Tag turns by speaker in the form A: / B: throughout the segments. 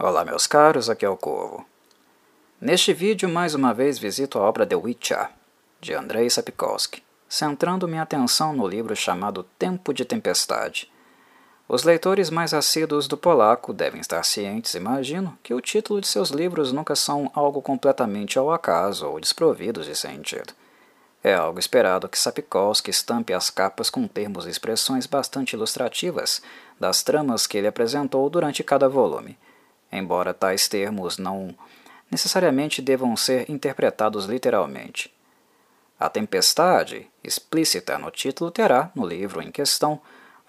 A: Olá meus caros, aqui é o Corvo. Neste vídeo mais uma vez visito a obra The Witcher, de Andrei Sapkowski, centrando minha atenção no livro chamado Tempo de Tempestade. Os leitores mais assíduos do polaco devem estar cientes, imagino, que o título de seus livros nunca são algo completamente ao acaso ou desprovidos de sentido. É algo esperado que Sapkowski estampe as capas com termos e expressões bastante ilustrativas das tramas que ele apresentou durante cada volume embora tais termos não necessariamente devam ser interpretados literalmente. A tempestade, explícita no título, terá, no livro em questão,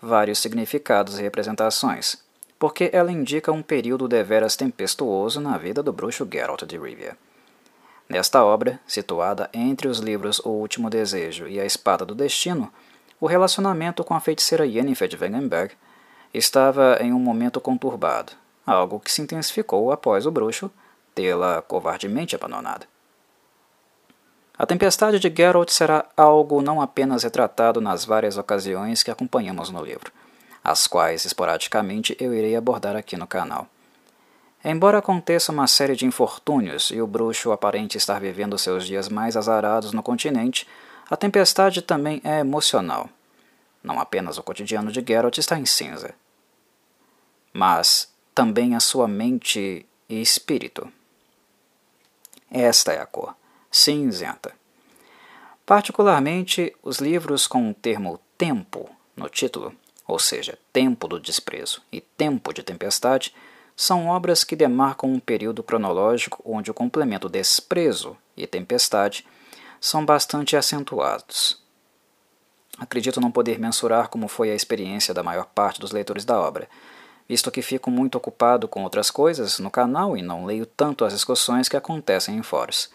A: vários significados e representações, porque ela indica um período deveras tempestuoso na vida do bruxo Geralt de Rivia. Nesta obra, situada entre os livros O Último Desejo e A Espada do Destino, o relacionamento com a feiticeira Yennefer de Wengenberg estava em um momento conturbado, algo que se intensificou após o bruxo tê-la covardemente abandonada. A tempestade de Geralt será algo não apenas retratado nas várias ocasiões que acompanhamos no livro, as quais esporadicamente eu irei abordar aqui no canal. Embora aconteça uma série de infortúnios e o bruxo aparente estar vivendo seus dias mais azarados no continente, a tempestade também é emocional. Não apenas o cotidiano de Geralt está em cinza, mas também a sua mente e espírito. Esta é a cor, cinzenta. Particularmente, os livros com o termo tempo no título, ou seja, tempo do desprezo e tempo de tempestade, são obras que demarcam um período cronológico onde o complemento desprezo e tempestade são bastante acentuados. Acredito não poder mensurar como foi a experiência da maior parte dos leitores da obra, visto que fico muito ocupado com outras coisas no canal e não leio tanto as discussões que acontecem em fóruns.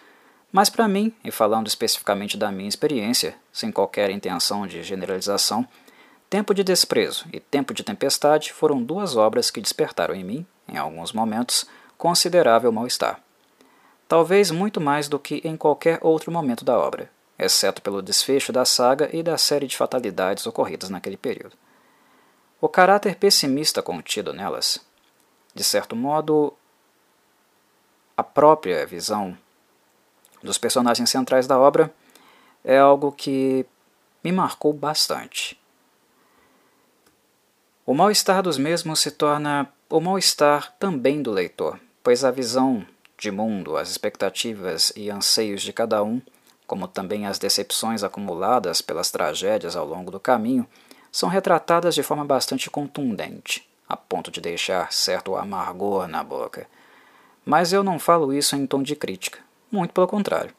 A: Mas para mim, e falando especificamente da minha experiência, sem qualquer intenção de generalização, Tempo de Desprezo e Tempo de Tempestade foram duas obras que despertaram em mim, em alguns momentos, considerável mal-estar. Talvez muito mais do que em qualquer outro momento da obra, exceto pelo desfecho da saga e da série de fatalidades ocorridas naquele período. O caráter pessimista contido nelas, de certo modo, a própria visão dos personagens centrais da obra é algo que me marcou bastante. O mal-estar dos mesmos se torna o mal-estar também do leitor, pois a visão de mundo, as expectativas e anseios de cada um, como também as decepções acumuladas pelas tragédias ao longo do caminho, são retratadas de forma bastante contundente, a ponto de deixar certo amargor na boca. Mas eu não falo isso em tom de crítica, muito pelo contrário.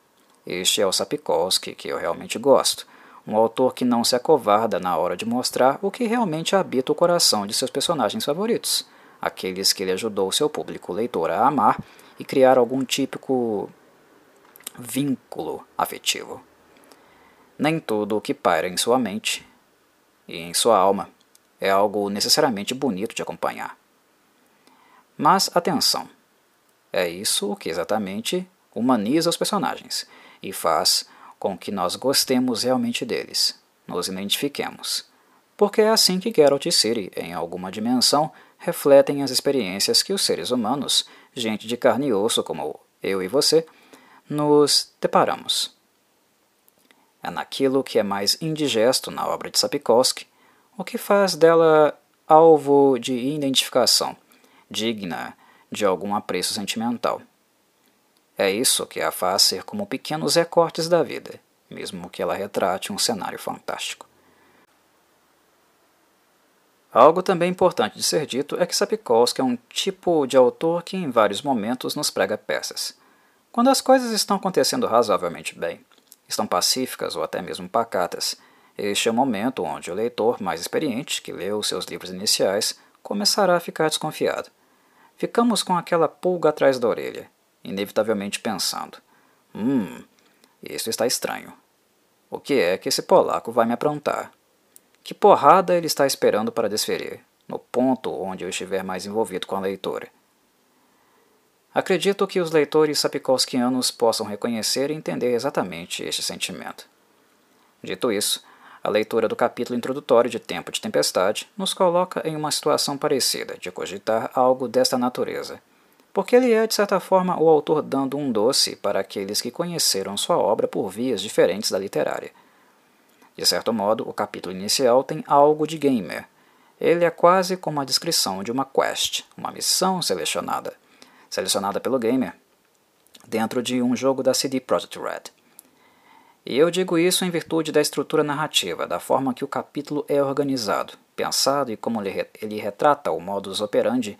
A: Este é o Sapkowski que eu realmente gosto, um autor que não se acovarda na hora de mostrar o que realmente habita o coração de seus personagens favoritos, aqueles que ele ajudou seu público leitor a amar e criar algum típico vínculo afetivo. Nem tudo o que paira em sua mente e em sua alma é algo necessariamente bonito de acompanhar. Mas atenção, é isso que exatamente humaniza os personagens e faz com que nós gostemos realmente deles, nos identifiquemos. Porque é assim que Geralt e Ciri, em alguma dimensão, refletem as experiências que os seres humanos, gente de carne e osso como eu e você, nos deparamos. É naquilo que é mais indigesto na obra de Sapkowski, o que faz dela alvo de identificação, digna de algum apreço sentimental. É isso que a faz ser como pequenos recortes da vida, mesmo que ela retrate um cenário fantástico. Algo também importante de ser dito é que Sapkowski é um tipo de autor que em vários momentos nos prega peças. Quando as coisas estão acontecendo razoavelmente bem, estão pacíficas ou até mesmo pacatas. Este é o momento onde o leitor mais experiente, que leu seus livros iniciais, começará a ficar desconfiado. Ficamos com aquela pulga atrás da orelha, inevitavelmente pensando: Hum, isso está estranho. O que é que esse polaco vai me aprontar? Que porrada ele está esperando para desferir, no ponto onde eu estiver mais envolvido com a leitura? Acredito que os leitores sapkowskianos possam reconhecer e entender exatamente este sentimento. Dito isso, a leitura do capítulo introdutório de Tempo de Tempestade nos coloca em uma situação parecida de cogitar algo desta natureza, porque ele é, de certa forma, o autor dando um doce para aqueles que conheceram sua obra por vias diferentes da literária. De certo modo, o capítulo inicial tem algo de gamer. Ele é quase como a descrição de uma quest, uma missão selecionada, selecionada pelo gamer, dentro de um jogo da CD Projekt Red. E eu digo isso em virtude da estrutura narrativa, da forma que o capítulo é organizado, pensado e como ele retrata o modus operandi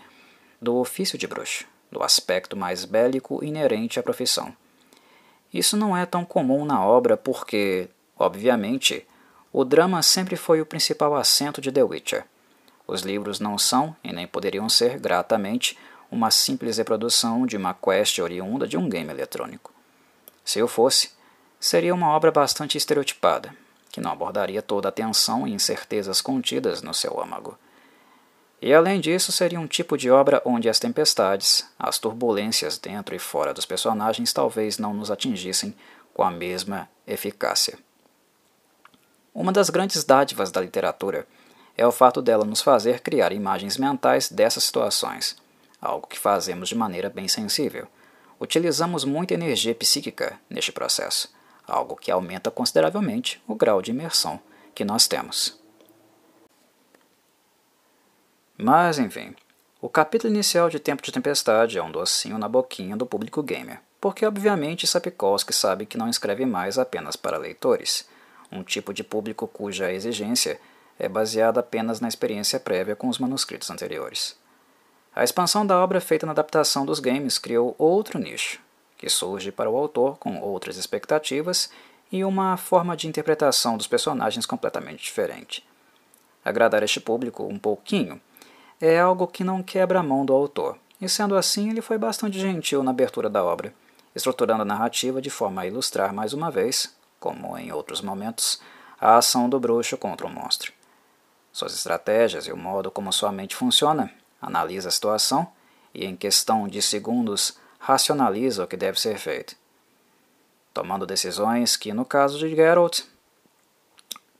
A: do ofício de bruxo, do aspecto mais bélico inerente à profissão. Isso não é tão comum na obra porque, obviamente, o drama sempre foi o principal assento de The Witcher. Os livros não são, e nem poderiam ser, gratamente, uma simples reprodução de uma quest oriunda de um game eletrônico. Se eu fosse, seria uma obra bastante estereotipada, que não abordaria toda a tensão e incertezas contidas no seu âmago. E além disso, seria um tipo de obra onde as tempestades, as turbulências dentro e fora dos personagens talvez não nos atingissem com a mesma eficácia. Uma das grandes dádivas da literatura é o fato dela nos fazer criar imagens mentais dessas situações, algo que fazemos de maneira bem sensível. Utilizamos muita energia psíquica neste processo, algo que aumenta consideravelmente o grau de imersão que nós temos. Mas, enfim, o capítulo inicial de Tempo de Tempestade é um docinho na boquinha do público gamer, porque obviamente Sapkowski sabe que não escreve mais apenas para leitores, um tipo de público cuja exigência é baseada apenas na experiência prévia com os manuscritos anteriores. A expansão da obra feita na adaptação dos games criou outro nicho, que surge para o autor com outras expectativas e uma forma de interpretação dos personagens completamente diferente. Agradar este público um pouquinho é algo que não quebra a mão do autor, e sendo assim, ele foi bastante gentil na abertura da obra, estruturando a narrativa de forma a ilustrar mais uma vez, como em outros momentos, a ação do bruxo contra o monstro. Suas estratégias e o modo como sua mente funciona, analisa a situação e, em questão de segundos, racionaliza o que deve ser feito, tomando decisões que, no caso de Geralt,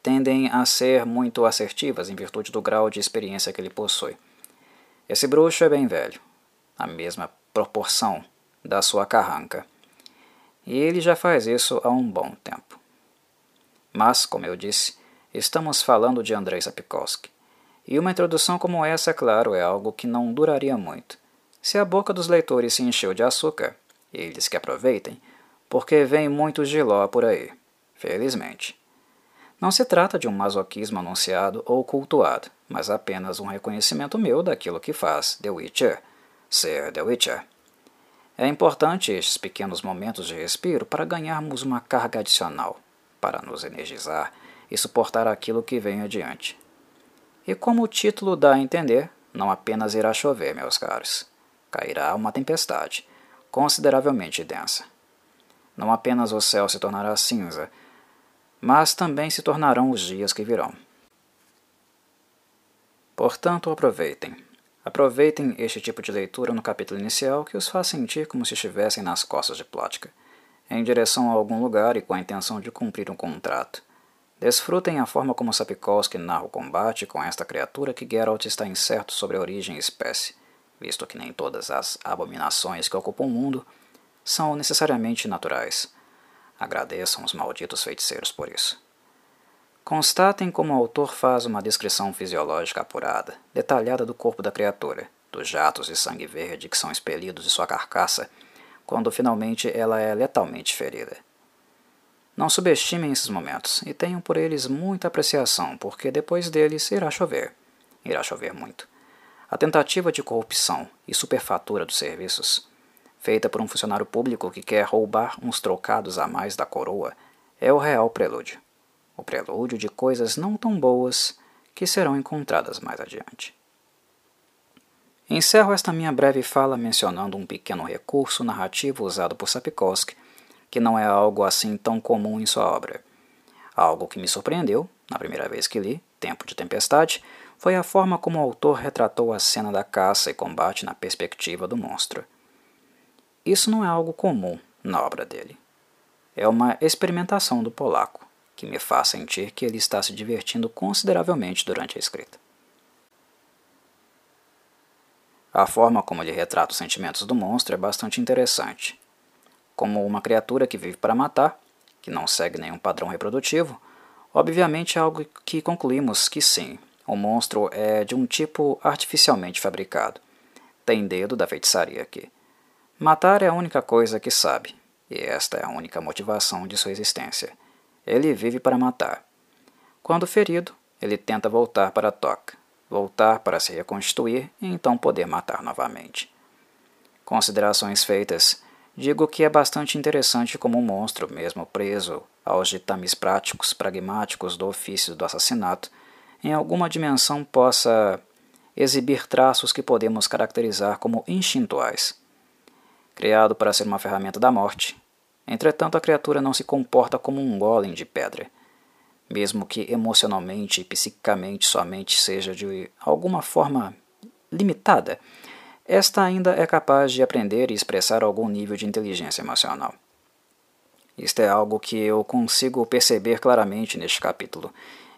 A: tendem a ser muito assertivas em virtude do grau de experiência que ele possui. Esse bruxo é bem velho, a mesma proporção da sua carranca, e ele já faz isso há um bom tempo. Mas, como eu disse, estamos falando de Andrei Sapkowski, e uma introdução como essa, é claro, é algo que não duraria muito. Se a boca dos leitores se encheu de açúcar, eles que aproveitem, porque vem muito giló por aí, felizmente. Não se trata de um masoquismo anunciado ou cultuado, mas apenas um reconhecimento meu daquilo que faz The Witcher ser The Witcher. É importante estes pequenos momentos de respiro para ganharmos uma carga adicional, para nos energizar e suportar aquilo que vem adiante. E como o título dá a entender, não apenas irá chover, meus caros cairá uma tempestade, consideravelmente densa. Não apenas o céu se tornará cinza, mas também se tornarão os dias que virão. Portanto, aproveitem. Aproveitem este tipo de leitura no capítulo inicial que os faz sentir como se estivessem nas costas de Plotka, em direção a algum lugar e com a intenção de cumprir um contrato. Desfrutem a forma como Sapkowski narra o combate com esta criatura que Geralt está incerto sobre a origem e espécie visto que nem todas as abominações que ocupam o mundo são necessariamente naturais. Agradeçam os malditos feiticeiros por isso. Constatem como o autor faz uma descrição fisiológica apurada, detalhada do corpo da criatura, dos jatos de sangue verde que são expelidos de sua carcaça quando finalmente ela é letalmente ferida. Não subestimem esses momentos e tenham por eles muita apreciação, porque depois deles irá chover. Irá chover muito. A tentativa de corrupção e superfatura dos serviços, feita por um funcionário público que quer roubar uns trocados a mais da coroa, é o real prelúdio. O prelúdio de coisas não tão boas que serão encontradas mais adiante. Encerro esta minha breve fala mencionando um pequeno recurso narrativo usado por Sapkowski, que não é algo assim tão comum em sua obra. Algo que me surpreendeu, na primeira vez que li, Tempo de Tempestade, foi a forma como o autor retratou a cena da caça e combate na perspectiva do monstro. Isso não é algo comum na obra dele. É uma experimentação do polaco, que me faz sentir que ele está se divertindo consideravelmente durante a escrita. A forma como ele retrata os sentimentos do monstro é bastante interessante. Como uma criatura que vive para matar, que não segue nenhum padrão reprodutivo, obviamente é algo que concluímos que sim, o monstro é de um tipo artificialmente fabricado. Tem dedo da feitiçaria aqui. Matar é a única coisa que sabe, e esta é a única motivação de sua existência. Ele vive para matar. Quando ferido, ele tenta voltar para a toca, voltar para se reconstituir e então poder matar novamente. Considerações feitas, digo que é bastante interessante como um monstro, mesmo preso aos ditames práticos, pragmáticos do ofício do assassinato, em alguma dimensão possa exibir traços que podemos caracterizar como instintuais. Criado para ser uma ferramenta da morte, entretanto a criatura não se comporta como um golem de pedra mesmo que emocionalmente e psiquicamente somente seja de alguma forma limitada, esta ainda é capaz de aprender e expressar algum nível de inteligência emocional. Isto é algo que eu consigo perceber claramente neste capítulo,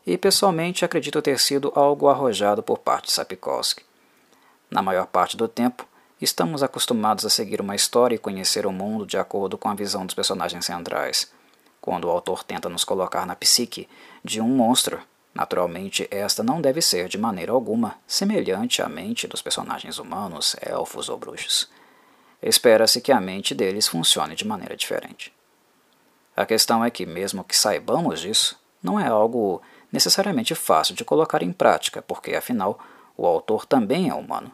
A: e pessoalmente acredito ter sido algo arrojado por parte de Sapkowski. Na maior parte do tempo, estamos acostumados a seguir uma história e conhecer o mundo de acordo com a visão dos personagens centrais. Quando o autor tenta nos colocar na psique de um monstro, naturalmente esta não deve ser de maneira alguma semelhante à mente dos personagens humanos, elfos ou bruxos. Espera-se que a mente deles funcione de maneira diferente. A questão é que, mesmo que saibamos disso, não é algo necessariamente fácil de colocar em prática, porque afinal o autor também é humano.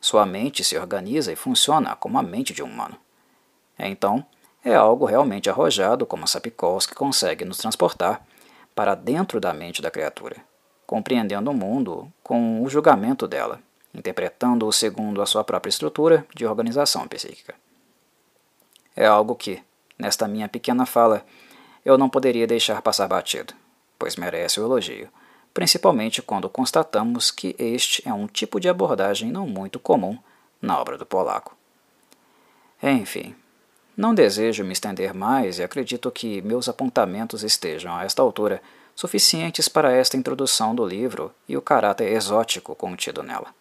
A: Sua mente se organiza e funciona como a mente de um humano. Então, é algo realmente arrojado como Sapkowski consegue nos transportar para dentro da mente da criatura, compreendendo o mundo com o julgamento dela, interpretando-o segundo a sua própria estrutura de organização psíquica. É algo que, nesta minha pequena fala, eu não poderia deixar passar batido, pois merece o elogio, principalmente quando constatamos que este é um tipo de abordagem não muito comum na obra do polaco. Enfim, não desejo me estender mais e acredito que meus apontamentos estejam, a esta altura, suficientes para esta introdução do livro e o caráter exótico contido nela.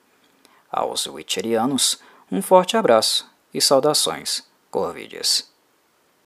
A: Aos Witcherianos, um forte abraço e saudações, Corvides.